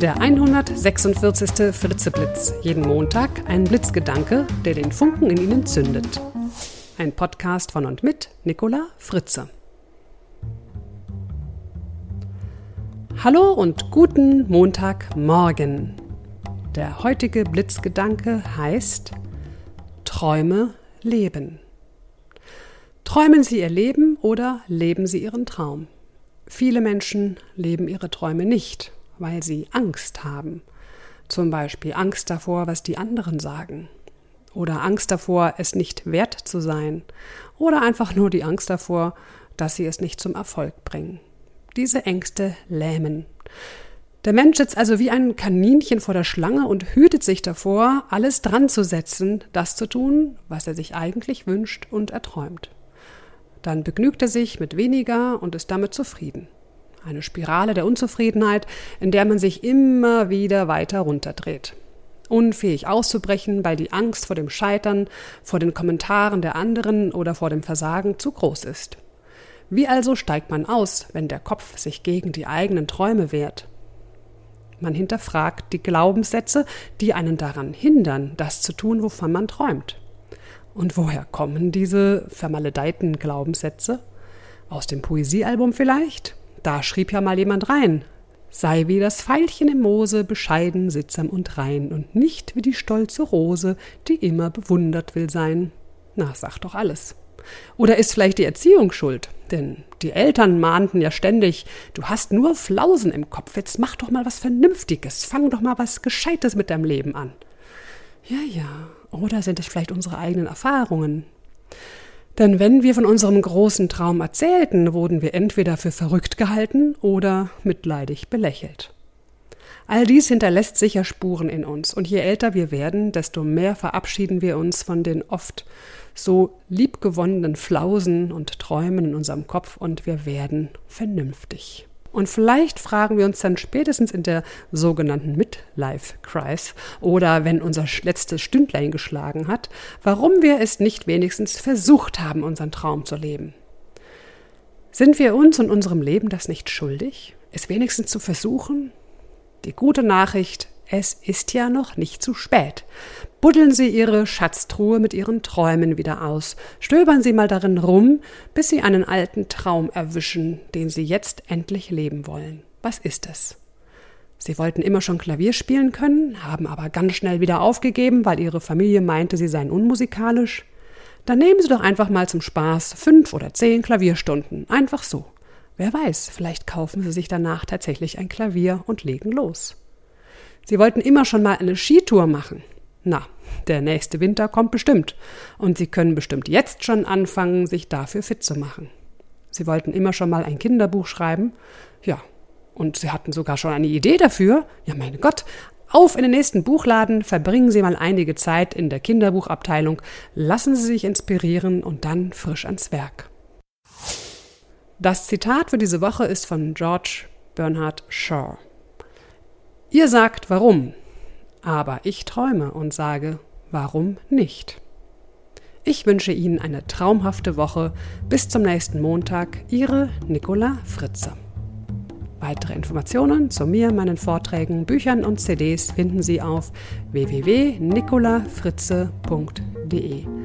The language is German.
Der 146. Fritzeblitz. Jeden Montag ein Blitzgedanke, der den Funken in Ihnen zündet. Ein Podcast von und mit Nicola Fritze. Hallo und guten Montagmorgen. Der heutige Blitzgedanke heißt Träume leben. Träumen Sie Ihr Leben oder leben Sie Ihren Traum? Viele Menschen leben ihre Träume nicht, weil sie Angst haben. Zum Beispiel Angst davor, was die anderen sagen. Oder Angst davor, es nicht wert zu sein. Oder einfach nur die Angst davor, dass sie es nicht zum Erfolg bringen. Diese Ängste lähmen. Der Mensch sitzt also wie ein Kaninchen vor der Schlange und hütet sich davor, alles dran zu setzen, das zu tun, was er sich eigentlich wünscht und erträumt. Dann begnügt er sich mit weniger und ist damit zufrieden. Eine Spirale der Unzufriedenheit, in der man sich immer wieder weiter runterdreht. Unfähig auszubrechen, weil die Angst vor dem Scheitern, vor den Kommentaren der anderen oder vor dem Versagen zu groß ist. Wie also steigt man aus, wenn der Kopf sich gegen die eigenen Träume wehrt? Man hinterfragt die Glaubenssätze, die einen daran hindern, das zu tun, wovon man träumt. Und woher kommen diese vermaledeiten Glaubenssätze? Aus dem Poesiealbum vielleicht? Da schrieb ja mal jemand rein. Sei wie das Veilchen im Moose, bescheiden, sittsam und rein, und nicht wie die stolze Rose, die immer bewundert will sein. Na, sag doch alles. Oder ist vielleicht die Erziehung schuld? Denn die Eltern mahnten ja ständig, du hast nur Flausen im Kopf, jetzt mach doch mal was Vernünftiges, fang doch mal was Gescheites mit deinem Leben an. Ja, ja, oder sind es vielleicht unsere eigenen Erfahrungen? Denn wenn wir von unserem großen Traum erzählten, wurden wir entweder für verrückt gehalten oder mitleidig belächelt. All dies hinterlässt sicher Spuren in uns, und je älter wir werden, desto mehr verabschieden wir uns von den oft so liebgewonnenen Flausen und Träumen in unserem Kopf und wir werden vernünftig. Und vielleicht fragen wir uns dann spätestens in der sogenannten Midlife-Crisis oder wenn unser letztes Stündlein geschlagen hat, warum wir es nicht wenigstens versucht haben, unseren Traum zu leben. Sind wir uns und unserem Leben das nicht schuldig, es wenigstens zu versuchen? Die gute Nachricht, es ist ja noch nicht zu spät. Buddeln Sie Ihre Schatztruhe mit Ihren Träumen wieder aus, stöbern Sie mal darin rum, bis Sie einen alten Traum erwischen, den Sie jetzt endlich leben wollen. Was ist es? Sie wollten immer schon Klavier spielen können, haben aber ganz schnell wieder aufgegeben, weil Ihre Familie meinte, Sie seien unmusikalisch. Dann nehmen Sie doch einfach mal zum Spaß fünf oder zehn Klavierstunden, einfach so. Wer weiß, vielleicht kaufen Sie sich danach tatsächlich ein Klavier und legen los. Sie wollten immer schon mal eine Skitour machen. Na, der nächste Winter kommt bestimmt. Und Sie können bestimmt jetzt schon anfangen, sich dafür fit zu machen. Sie wollten immer schon mal ein Kinderbuch schreiben. Ja, und Sie hatten sogar schon eine Idee dafür. Ja, mein Gott, auf in den nächsten Buchladen, verbringen Sie mal einige Zeit in der Kinderbuchabteilung, lassen Sie sich inspirieren und dann frisch ans Werk. Das Zitat für diese Woche ist von George Bernhard Shaw. Ihr sagt warum, aber ich träume und sage warum nicht. Ich wünsche Ihnen eine traumhafte Woche. Bis zum nächsten Montag. Ihre Nicola Fritze. Weitere Informationen zu mir, meinen Vorträgen, Büchern und CDs finden Sie auf www.nicolafritze.de.